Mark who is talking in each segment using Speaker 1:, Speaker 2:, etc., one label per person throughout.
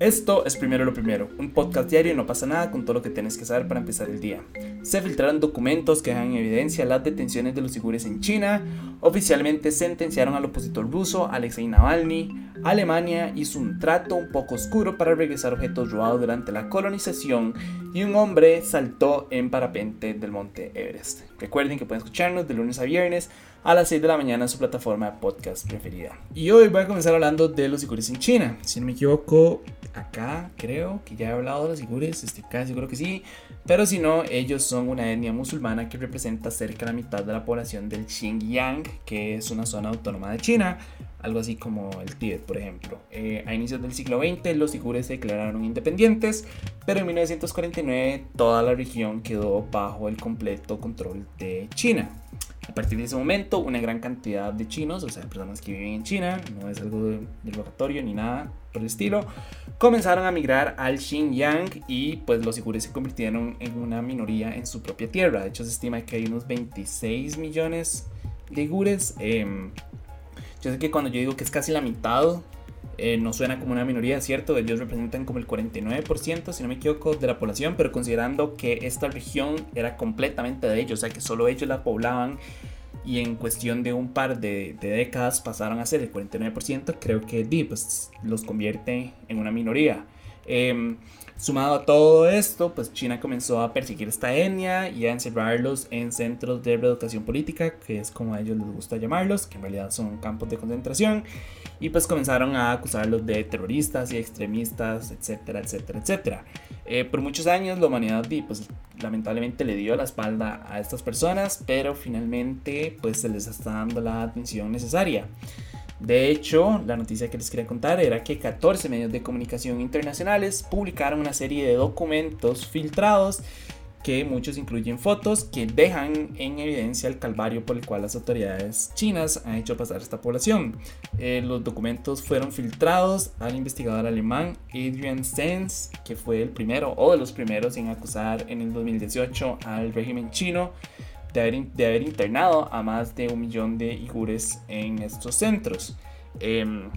Speaker 1: Esto es Primero lo Primero, un podcast diario y no pasa nada con todo lo que tienes que saber para empezar el día. Se filtraron documentos que dejan en evidencia las detenciones de los uigures en China. Oficialmente sentenciaron al opositor ruso Alexei Navalny. Alemania hizo un trato un poco oscuro para regresar objetos robados durante la colonización. Y un hombre saltó en parapente del monte Everest. Recuerden que pueden escucharnos de lunes a viernes a las 6 de la mañana en su plataforma de podcast preferida. Y hoy voy a comenzar hablando de los uigures en China. Si no me equivoco, acá creo que ya he hablado de los uigures, estoy casi seguro que sí. Pero si no, ellos son una etnia musulmana que representa cerca de la mitad de la población del Xinjiang, que es una zona autónoma de China, algo así como el Tíbet, por ejemplo. Eh, a inicios del siglo XX, los uigures se declararon independientes, pero en 1949 toda la región quedó bajo el completo control de China. A partir de ese momento, una gran cantidad de chinos, o sea, personas que viven en China, no es algo derogatorio ni nada por el estilo, comenzaron a migrar al Xinjiang y pues los uigures se convirtieron en una minoría en su propia tierra. De hecho, se estima que hay unos 26 millones de uigures. Em, yo sé que cuando yo digo que es casi la mitad, eh, no suena como una minoría, ¿cierto? Ellos representan como el 49%, si no me equivoco, de la población, pero considerando que esta región era completamente de ellos, o sea que solo ellos la poblaban y en cuestión de un par de, décadas pasaron a ser el 49%, creo que pues, los convierte en una minoría. Em, sumado a todo esto, pues China comenzó a perseguir esta etnia y a encerrarlos en centros de reeducación política, que es como a ellos les gusta llamarlos, que en realidad son campos de concentración, y pues comenzaron a acusarlos de terroristas y extremistas, etcétera, etcétera, etcétera. Eh, por muchos años la humanidad pues, lamentablemente le dio la espalda a estas personas, pero finalmente pues se les está dando la atención necesaria. De hecho, la noticia que les quería contar era que 14 medios de comunicación internacionales publicaron una serie de documentos filtrados que muchos incluyen fotos que dejan en evidencia el calvario por el cual las autoridades chinas han hecho pasar a esta población. Eh, los documentos fueron filtrados al investigador alemán Adrian Stenz, que fue el primero o de los primeros en acusar en el 2018 al régimen chino de haber, internado a más de un millón de igures en estos centros. Em,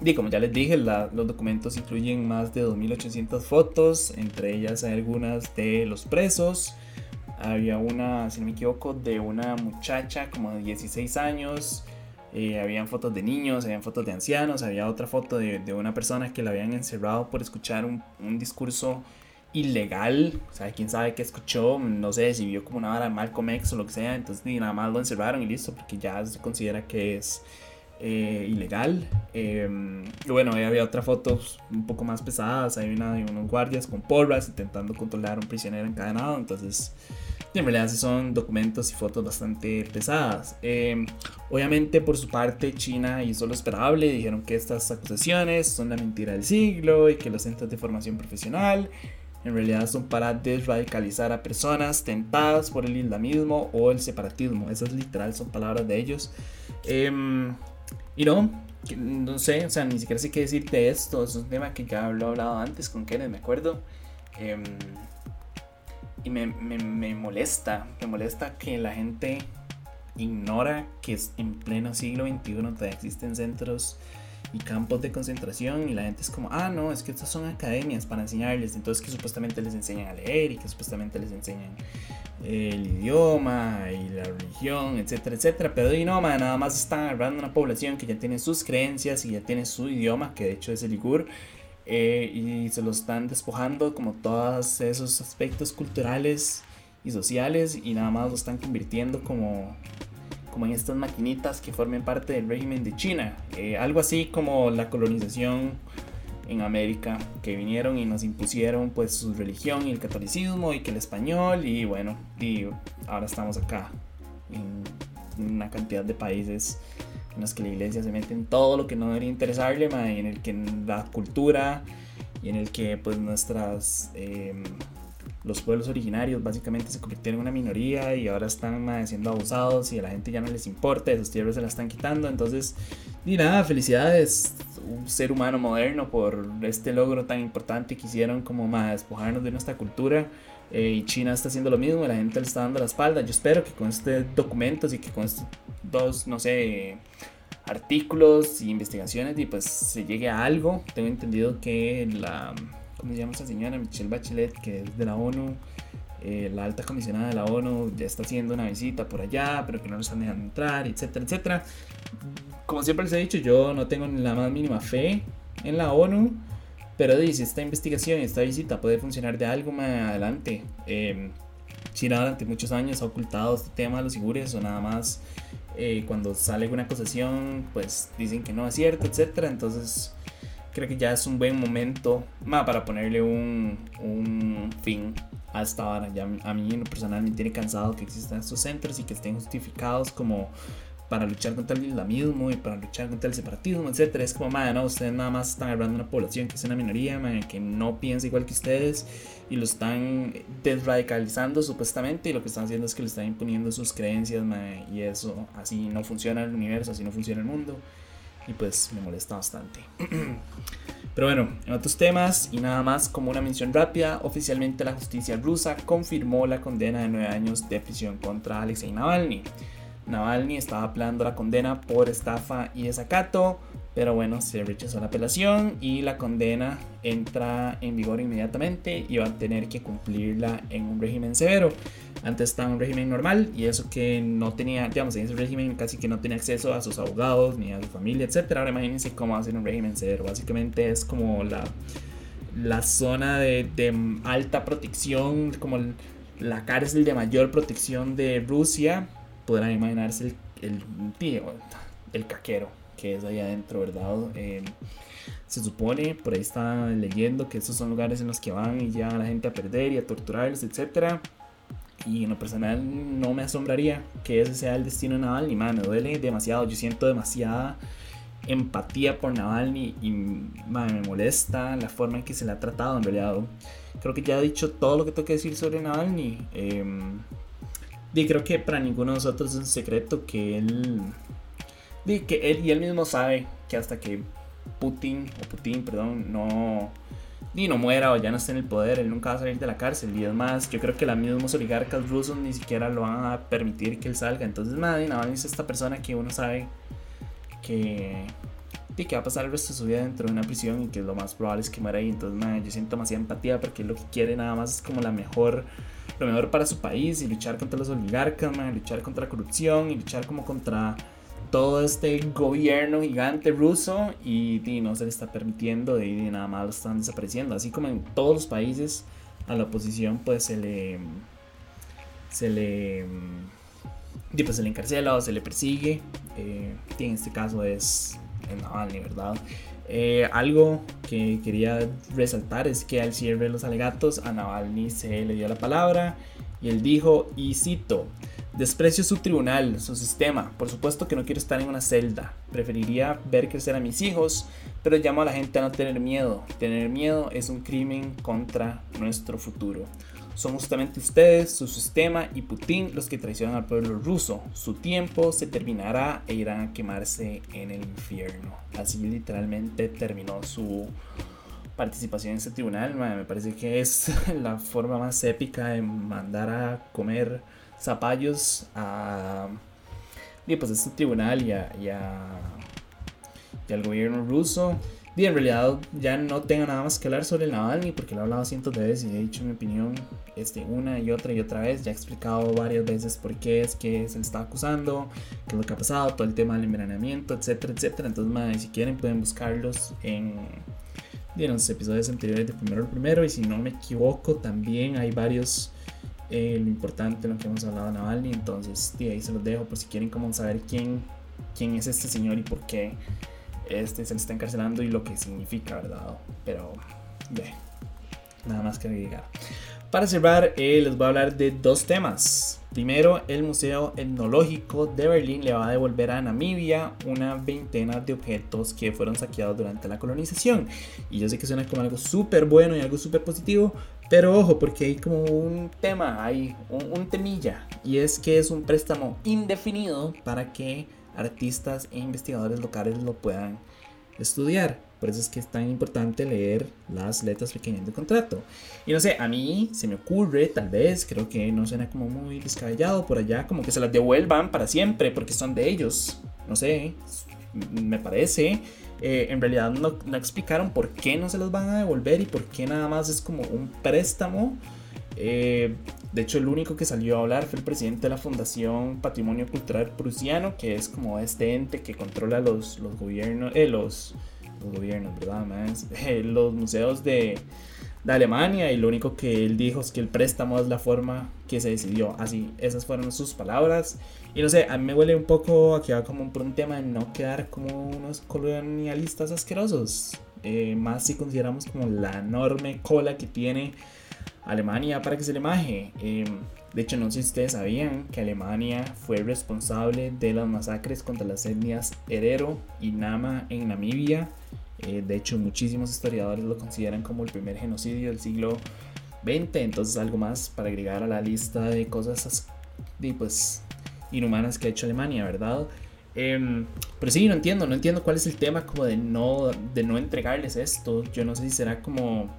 Speaker 1: y como ya les dije, los documentos incluyen más de 2.800 fotos, entre ellas hay algunas de los presos. Había una, si no me equivoco, de una muchacha como de 16 años. Eh, habían fotos de niños, habían fotos de ancianos, había otra foto de, de una persona que la habían encerrado por escuchar un, un discurso ilegal, o sea, quién sabe qué escuchó, no sé, si vio como una vara de Malcolm X o lo que sea, entonces ni nada más lo encerraron y listo, porque ya se considera que es eh, ilegal. Em, y bueno, había otras fotos un poco más pesadas, hay una de unos guardias con porras intentando controlar a un prisionero encadenado, entonces en realidad son documentos y fotos bastante pesadas. Em, obviamente por su parte China hizo lo esperable, dijeron que estas acusaciones son la mentira del siglo y que los centros de formación profesional en realidad son para desradicalizar a personas tentadas por el islamismo o el separatismo. Esas literal son palabras de ellos. Em, y no, no sé, o sea, ni siquiera sé qué decirte de esto. Es un tema que ya lo he hablado antes con Kenneth, me acuerdo. Em, y me, me, me, molesta, me molesta que la gente ignora que en pleno siglo XXI todavía existen centros y campos de concentración y la gente es como, ah, no, es que estas son academias para enseñarles, entonces que supuestamente les enseñan a leer y que supuestamente les enseñan el idioma y la religión, etcétera, etcétera, pero y no, nada más están agarrando una población que ya tiene sus creencias y ya tiene su idioma, que de hecho es el igur, eh, y se lo están despojando como todos esos aspectos culturales y sociales y nada más lo están convirtiendo como como en estas maquinitas que formen parte del régimen de China. Eh, algo así como la colonización en América, que vinieron y nos impusieron pues su religión y el catolicismo y que el español y bueno, y ahora estamos acá en una cantidad de países en los que la iglesia se mete en todo lo que no debería interesarle, y en el que la cultura y en el que pues nuestras... Em, los pueblos originarios básicamente se convirtieron en una minoría y ahora están siendo abusados y a la gente ya no les importa, esas tierras se las están quitando. Entonces, ni nada, felicidades, un ser humano moderno por este logro tan importante que hicieron como más despojarnos de nuestra cultura. Eh, y China está haciendo lo mismo, la gente le está dando la espalda. Yo espero que con este documentos y que con estos dos, no sé, artículos y investigaciones y pues se llegue a algo. Tengo entendido que la, ¿cómo se llama esa señora? Michelle Bachelet, que es de la ONU, eh, la alta comisionada de la ONU ya está haciendo una visita por allá, pero que no nos están dejando entrar, etcétera, etcétera. Como siempre les he dicho, yo no tengo ni la más mínima fe en la ONU, pero dice, esta investigación, esta visita puede funcionar de algo más adelante. Eh, China durante muchos años ha ocultado este tema de los sigures o nada más eh, cuando sale alguna acusación, pues dicen que no es cierto, etcétera. Entonces, creo que ya es un buen momento para ponerle un, un fin hasta ahora. Ya a mí en lo personal me tiene cansado que existan estos centros y que estén justificados como para luchar contra el islamismo y para luchar contra el separatismo, etcétera. Es como, madre, no, ustedes nada más están agarrando una población que es una minoría, que no piensa igual que ustedes y lo están desradicalizando supuestamente y lo que están haciendo es que le están imponiendo sus creencias, y eso así no funciona el universo, así no funciona el mundo y pues me molesta bastante. Pero bueno, en otros temas y nada más como una mención rápida, oficialmente la justicia rusa confirmó la condena de 9 años de prisión contra Alexei Navalny. Navalny estaba apelando la condena por estafa y desacato, pero bueno, se rechazó la apelación y la condena entra en vigor inmediatamente y va a tener que cumplirla en un régimen severo. Antes estaba en un régimen normal y eso que no tenía, digamos, en ese régimen casi que no tenía acceso a sus abogados ni a su familia, etc. Ahora imagínense cómo ser un régimen severo. Básicamente es como la, la zona de, de alta protección, como la cárcel de mayor protección de Rusia podrán imaginarse el, tío, el caquero que es ahí adentro, ¿verdad? Eh, se supone, por ahí está leyendo que esos son lugares en los que van y llevan a la gente a perder y a torturarlos, etc. Y en lo personal no me asombraría que ese sea el destino de Navalny, man, me duele demasiado, yo siento demasiada empatía por Navalny y me molesta la forma en que se le ha tratado en realidad. Creo que ya he dicho todo lo que tengo que decir sobre Navalny. Eh, y creo que para ninguno de nosotros es un secreto que él. que él y él mismo sabe que hasta que Putin, o Putin, perdón, no. Ni no muera o ya no esté en el poder, él nunca va a salir de la cárcel. Y es más, yo creo que los mismos oligarcas rusos ni siquiera lo van a permitir que él salga. Entonces, nadie, nada es esta persona que uno sabe que, que va a pasar el resto de su vida dentro de una prisión y que lo más probable es que muera ahí. Entonces, madre, yo siento demasiada empatía porque lo que quiere nada más es como la mejor lo mejor para su país y luchar contra los oligarcas, luchar contra la corrupción y luchar como contra todo este gobierno gigante ruso y, no se le está permitiendo y, nada más lo están desapareciendo. Así como en todos los países a la oposición pues se le se le pues, se le encarcela o se le persigue. Eh, en este caso es en Navalny, ¿verdad? Eh, algo que quería resaltar es que al cierre de los alegatos a Navalny se le dio la palabra y él dijo, y cito, desprecio su tribunal, su sistema, por supuesto que no quiero estar en una celda, preferiría ver crecer a mis hijos, pero llamo a la gente a no tener miedo, tener miedo es un crimen contra nuestro futuro. Son justamente ustedes, su sistema y Putin los que traicionan al pueblo ruso. Su tiempo se terminará e irán a quemarse en el infierno. Así literalmente terminó su participación en ese tribunal. Me parece que es la forma más épica de mandar a comer zapallos a pues, este tribunal y, y al gobierno ruso. Y en realidad ya no tengo nada más que hablar sobre Navalny porque lo he hablado cientos de veces y he dicho mi opinión este, una y otra y otra vez. Ya he explicado varias veces por qué es que se le está acusando, qué es lo que ha pasado, todo el tema del envenenamiento, etcétera, etcétera. Entonces, si quieren pueden buscarlos en, los episodios anteriores de Primero el Primero y si no me equivoco también hay varios... Eh, lo importante lo que hemos hablado de Navalny entonces ahí se los dejo por si quieren como saber quién, quién es este señor y por qué este se está encarcelando y lo que significa, ¿verdad? Pero, ve, nada más que agregar. Para cerrar, eh, les voy a hablar de dos temas. Primero, el Museo Etnológico de Berlín le va a devolver a Namibia una veintena de objetos que fueron saqueados durante la colonización. Y yo sé que suena como algo súper bueno y algo súper positivo, pero ojo, porque hay como un tema, hay un temilla, y es que es un préstamo indefinido para que artistas e investigadores locales lo puedan estudiar. Por eso es que es tan importante leer las letras pequeñas del contrato. Y no sé, a mí se me ocurre, tal vez, creo que no suena como muy descabellado por allá, como que se las devuelvan para siempre porque son de ellos. No sé, me parece. Eh, en realidad no, no, explicaron por qué no se los van a devolver y por qué nada más es como un préstamo. Eh, de hecho, el único que salió a hablar fue el presidente de la Fundación Patrimonio Cultural Prusiano, que es como este ente que controla los, los gobiernos, eh, los, gobiernos, ¿verdad? Más, los museos de, de Alemania y lo único que él dijo es que el préstamo es la forma que se decidió. Así, esas fueron sus palabras. Y no sé, a mí me huele un poco a que como por un tema de no quedar como unos colonialistas asquerosos. Eh, más si consideramos como la enorme cola que tiene Alemania para que se le maje. Em, de hecho, no sé si ustedes sabían que Alemania fue responsable de las masacres contra las etnias Herero y Nama en Namibia eh, de hecho, muchísimos historiadores lo consideran como el primer genocidio del siglo XX. Entonces, algo más para agregar a la lista de cosas pues, inhumanas que ha hecho Alemania, ¿verdad? Em, pero sí, no entiendo, no entiendo cuál es el tema como de no, de no entregarles esto. Yo no sé si será como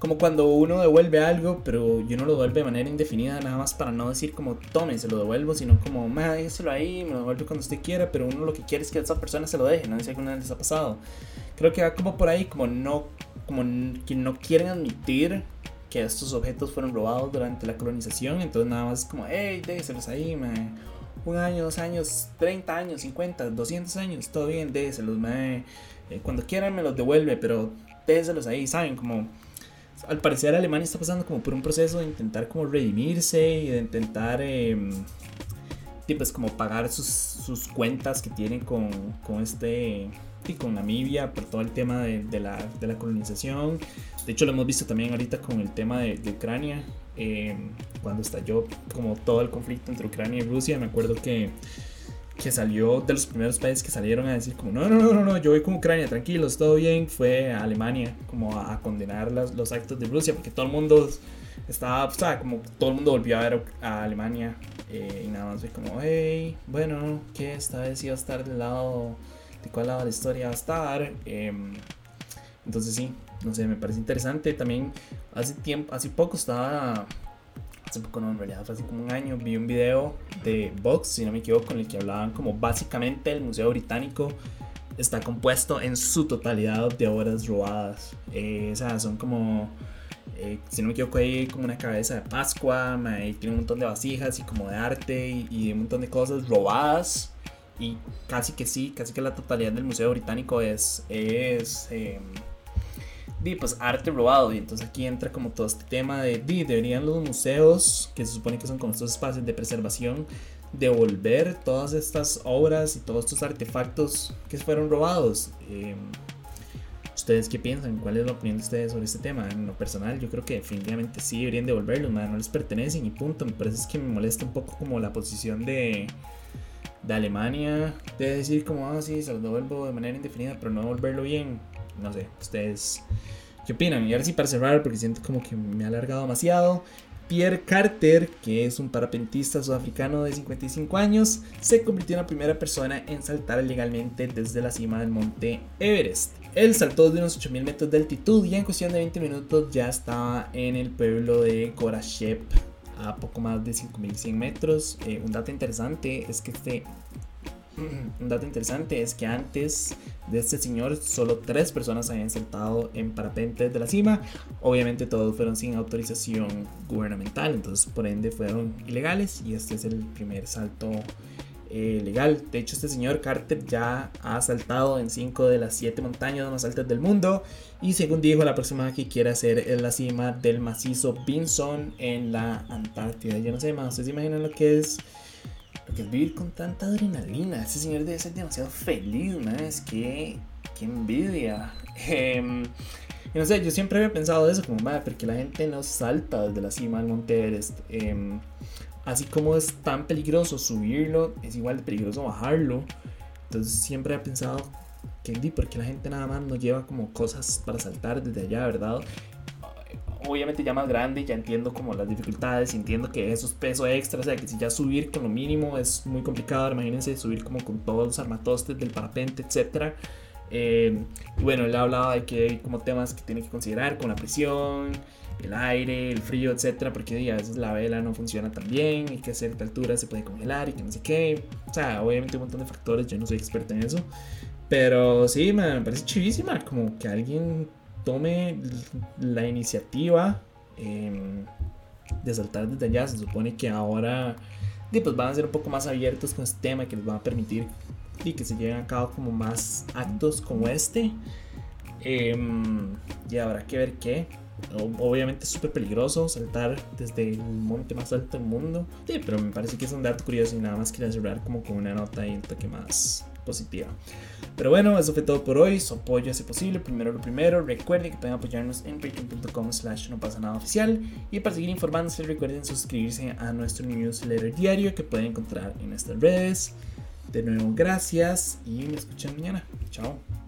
Speaker 1: como cuando uno devuelve algo, pero yo no lo devuelve de manera indefinida, nada más para no decir como tome, se lo devuelvo, sino como, déjeselo ahí, me lo devuelve cuando usted quiera, pero uno lo que quiere es que esa persona se lo deje, no sé si alguna vez les ha pasado. Creo que va como por ahí, como no, como que no quieren admitir que estos objetos fueron robados durante la colonización, entonces nada más es como, hey, déjeselos ahí, man. Un año, dos años, 30 años, 50, 200 años, todo bien, déjeselos, man. Eh, cuando quieran me los devuelve, pero déjeselos ahí, ¿saben? Como al parecer Alemania está pasando como por un proceso de intentar como redimirse y de intentar eh, como pagar sus, sus cuentas que tienen con, con este y con Namibia por todo el tema de, la, de, la, colonización. De hecho lo hemos visto también ahorita con el tema de, Ucrania, eh, cuando estalló como todo el conflicto entre Ucrania y Rusia. Me acuerdo que que salió de los primeros países que salieron a decir como no, no, no, no, no yo voy con Ucrania, tranquilos, todo bien, fue a Alemania como a, condenar los actos de Rusia, porque todo el mundo estaba, o sea, como todo el mundo volvió a ver a Alemania eh, y nada más fue como, hey, bueno, que esta vez iba a estar del lado, de cuál lado de la historia va a estar. Em, entonces sí, no sé, me parece interesante. También hace tiempo, hace poco estaba hace poco no, en realidad fue hace como un año, vi un video de Vox, si no me equivoco, en el que hablaban como básicamente el Museo Británico está compuesto en su totalidad de obras robadas. Eh, o sea, son como, eh, si no me equivoco, hay como una cabeza de Pascua, y tiene un montón de vasijas y como de arte y, y, un montón de cosas robadas. Y casi que sí, casi que la totalidad del Museo Británico es, es eh, di, pues arte robado. Y entonces aquí entra como todo este tema de, di, deberían los museos, que se supone que son como estos espacios de preservación, devolver todas estas obras y todos estos artefactos que fueron robados. Em, ¿Ustedes qué piensan? ¿Cuál es la opinión de ustedes sobre este tema? En lo personal, yo creo que definitivamente sí deberían devolverlos, no les pertenecen y punto. Me parece que me molesta un poco como la posición de, de Alemania de decir como, ah, sí, se los devuelvo de manera indefinida, pero no devolverlo bien no sé, ustedes qué opinan. Y ahora sí para cerrar, porque siento como que me ha alargado demasiado. Pierre Carter, que es un parapentista sudafricano de 55 años, se convirtió en la primera persona en saltar legalmente desde la cima del monte Everest. Él saltó de unos 8000 metros de altitud y en cuestión de 20 minutos ya estaba en el pueblo de Gorashep, a poco más de 5100 metros. Eh, un dato interesante es que este un dato interesante es que antes de este señor solo tres personas habían saltado en parapentes de la cima. Obviamente todos fueron sin autorización gubernamental, entonces por ende fueron ilegales y este es el primer salto eh, legal. De hecho este señor Carter ya ha saltado en cinco de las siete montañas más altas del mundo y según dijo la próxima que quiere hacer es la cima del macizo Vinson en la Antártida. Yo no sé más, ¿ustedes imaginan lo que es? Porque vivir con tanta adrenalina, ese señor debe ser demasiado feliz. Es que, qué envidia. Eh, y no sé, yo siempre había pensado eso, como, madre, porque la gente no salta desde la cima del Monte Everest. Em, así como es tan peligroso subirlo, es igual de peligroso bajarlo. Entonces siempre he pensado que, porque la gente nada más no lleva como cosas para saltar desde allá, ¿verdad? Obviamente ya más grande, ya entiendo como las dificultades, entiendo que eso es peso extra, o sea que si ya subir con lo mínimo es muy complicado, imagínense subir como con todos los armatostes del parapente, etcétera. Eh, y bueno, él hablaba de que hay como temas que tiene que considerar, como la presión, el aire, el frío, etcétera, porque a veces la vela no funciona tan bien y que a cierta altura se puede congelar y que no sé qué. O sea, obviamente un montón de factores, yo no soy experto en eso. Pero sí, me parece chivísima como que alguien tome la iniciativa em, de saltar desde allá. Se supone que ahora pues van a ser un poco más abiertos con este tema que les va a permitir y que se lleven a cabo como más actos como este. Em, y habrá que ver qué. Obviamente es súper peligroso saltar desde el monte más alto del mundo. Sí, pero me parece que es un dato curioso y nada más quería cerrar como con una nota y un toque más positiva. Pero bueno, eso fue todo por hoy. Su apoyo hace posible. Primero lo primero. Recuerden que pueden apoyarnos en patreon.com slash no pasa nada oficial. Y para seguir informándose, recuerden suscribirse a nuestro newsletter diario que pueden encontrar en nuestras redes. De nuevo, gracias y me escuchan mañana. Chao.